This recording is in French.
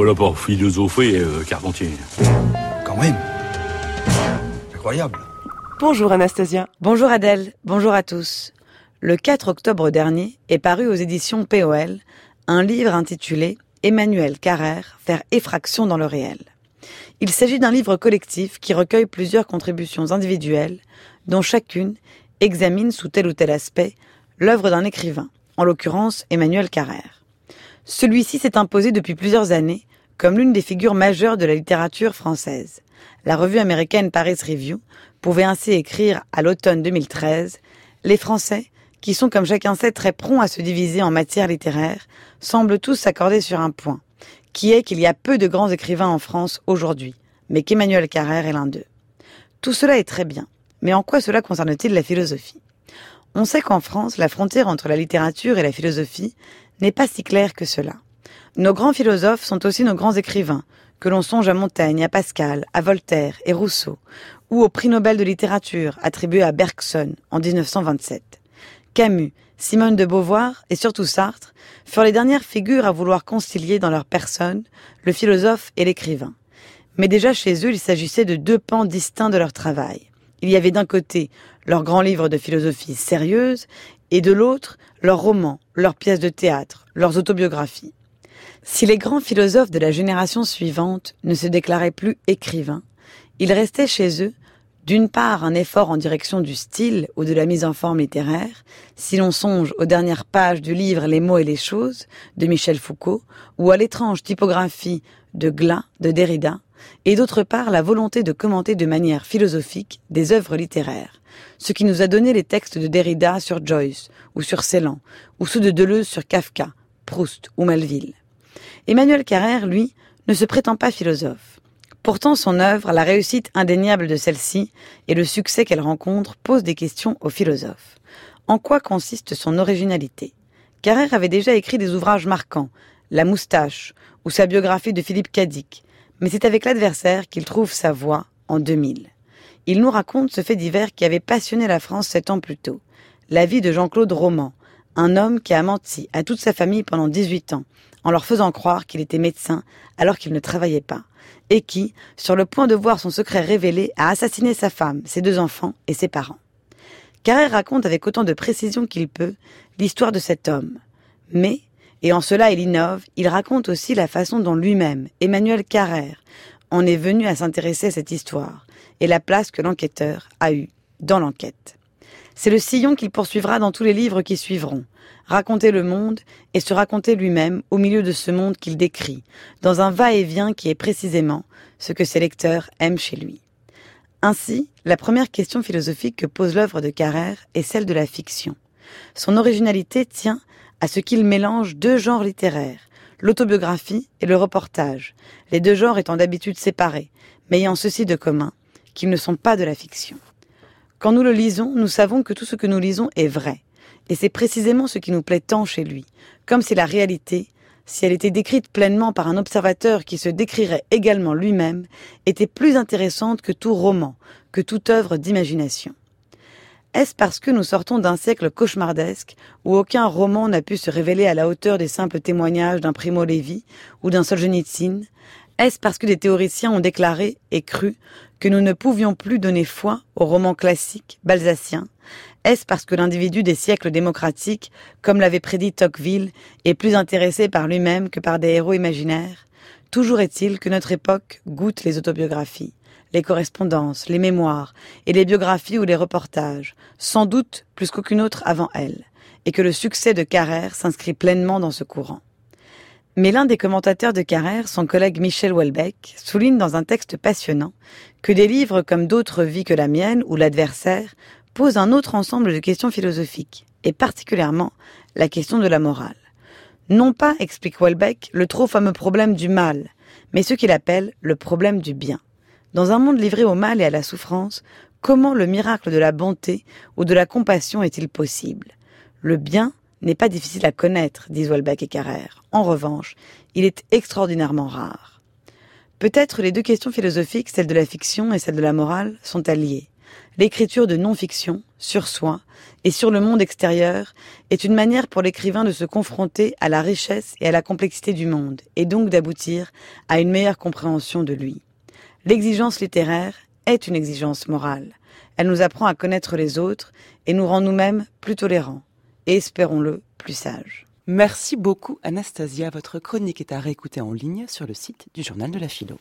pas là pour philosopher, euh, Carpentier. Quand même. Incroyable. Bonjour Anastasia. Bonjour Adèle. Bonjour à tous. Le 4 octobre dernier est paru aux éditions POL un livre intitulé Emmanuel Carrère, faire effraction dans le réel. Il s'agit d'un livre collectif qui recueille plusieurs contributions individuelles, dont chacune examine sous tel ou tel aspect l'œuvre d'un écrivain, en l'occurrence Emmanuel Carrère. Celui-ci s'est imposé depuis plusieurs années comme l'une des figures majeures de la littérature française. La revue américaine Paris Review pouvait ainsi écrire à l'automne 2013 Les Français, qui sont comme chacun sait très prompts à se diviser en matière littéraire, semblent tous s'accorder sur un point, qui est qu'il y a peu de grands écrivains en France aujourd'hui, mais qu'Emmanuel Carrère est l'un d'eux. Tout cela est très bien, mais en quoi cela concerne-t-il la philosophie? On sait qu'en France, la frontière entre la littérature et la philosophie n'est pas si claire que cela. Nos grands philosophes sont aussi nos grands écrivains, que l'on songe à Montaigne, à Pascal, à Voltaire et Rousseau, ou au prix Nobel de littérature attribué à Bergson en 1927. Camus, Simone de Beauvoir et surtout Sartre furent les dernières figures à vouloir concilier dans leur personne le philosophe et l'écrivain. Mais déjà chez eux, il s'agissait de deux pans distincts de leur travail. Il y avait d'un côté leurs grands livres de philosophie sérieuse et de l'autre leurs romans, leurs pièces de théâtre, leurs autobiographies. Si les grands philosophes de la génération suivante ne se déclaraient plus écrivains, il restait chez eux d'une part un effort en direction du style ou de la mise en forme littéraire, si l'on songe aux dernières pages du livre Les mots et les choses de Michel Foucault, ou à l'étrange typographie de Glas de Derrida, et d'autre part la volonté de commenter de manière philosophique des œuvres littéraires, ce qui nous a donné les textes de Derrida sur Joyce ou sur Celan, ou ceux de Deleuze sur Kafka, Proust ou Melville. Emmanuel Carrère, lui, ne se prétend pas philosophe. Pourtant, son œuvre, la réussite indéniable de celle-ci et le succès qu'elle rencontre posent des questions aux philosophes. En quoi consiste son originalité? Carrère avait déjà écrit des ouvrages marquants, La moustache ou sa biographie de Philippe Cadic, mais c'est avec l'adversaire qu'il trouve sa voix en 2000. Il nous raconte ce fait divers qui avait passionné la France sept ans plus tôt, la vie de Jean-Claude Roman, un homme qui a menti à toute sa famille pendant 18 ans, en leur faisant croire qu'il était médecin alors qu'il ne travaillait pas, et qui, sur le point de voir son secret révélé, a assassiné sa femme, ses deux enfants et ses parents. Carrère raconte avec autant de précision qu'il peut l'histoire de cet homme. Mais, et en cela il innove, il raconte aussi la façon dont lui-même, Emmanuel Carrère, en est venu à s'intéresser à cette histoire, et la place que l'enquêteur a eue dans l'enquête. C'est le sillon qu'il poursuivra dans tous les livres qui suivront, raconter le monde et se raconter lui-même au milieu de ce monde qu'il décrit, dans un va-et-vient qui est précisément ce que ses lecteurs aiment chez lui. Ainsi, la première question philosophique que pose l'œuvre de Carrère est celle de la fiction. Son originalité tient à ce qu'il mélange deux genres littéraires, l'autobiographie et le reportage, les deux genres étant d'habitude séparés, mais ayant ceci de commun, qu'ils ne sont pas de la fiction. Quand nous le lisons, nous savons que tout ce que nous lisons est vrai, et c'est précisément ce qui nous plaît tant chez lui, comme si la réalité, si elle était décrite pleinement par un observateur qui se décrirait également lui-même, était plus intéressante que tout roman, que toute œuvre d'imagination. Est-ce parce que nous sortons d'un siècle cauchemardesque où aucun roman n'a pu se révéler à la hauteur des simples témoignages d'un Primo Levi ou d'un Solzhenitsyn? Est-ce parce que des théoriciens ont déclaré et cru que nous ne pouvions plus donner foi aux romans classiques balsaciens est-ce parce que l'individu des siècles démocratiques, comme l'avait prédit Tocqueville, est plus intéressé par lui-même que par des héros imaginaires? Toujours est-il que notre époque goûte les autobiographies, les correspondances, les mémoires, et les biographies ou les reportages, sans doute plus qu'aucune autre avant elle, et que le succès de Carrère s'inscrit pleinement dans ce courant. Mais l'un des commentateurs de Carrère, son collègue Michel Houellebecq, souligne dans un texte passionnant que des livres comme D'autres vies que la mienne ou L'adversaire pose un autre ensemble de questions philosophiques, et particulièrement la question de la morale. Non pas, explique Welbeck, le trop fameux problème du mal, mais ce qu'il appelle le problème du bien. Dans un monde livré au mal et à la souffrance, comment le miracle de la bonté ou de la compassion est-il possible? Le bien n'est pas difficile à connaître, disent Welbeck et Carrère. En revanche, il est extraordinairement rare. Peut-être les deux questions philosophiques, celle de la fiction et celle de la morale, sont alliées. l'écriture de non-fiction sur soi et sur le monde extérieur est une manière pour l'écrivain de se confronter à la richesse et à la complexité du monde, et donc d'aboutir à une meilleure compréhension de lui. L'exigence littéraire est une exigence morale. Elle nous apprend à connaître les autres et nous rend nous-mêmes plus tolérants espérons-le, plus sages. Merci beaucoup Anastasia. Votre chronique est à réécouter en ligne sur le site du Journal de la Philo.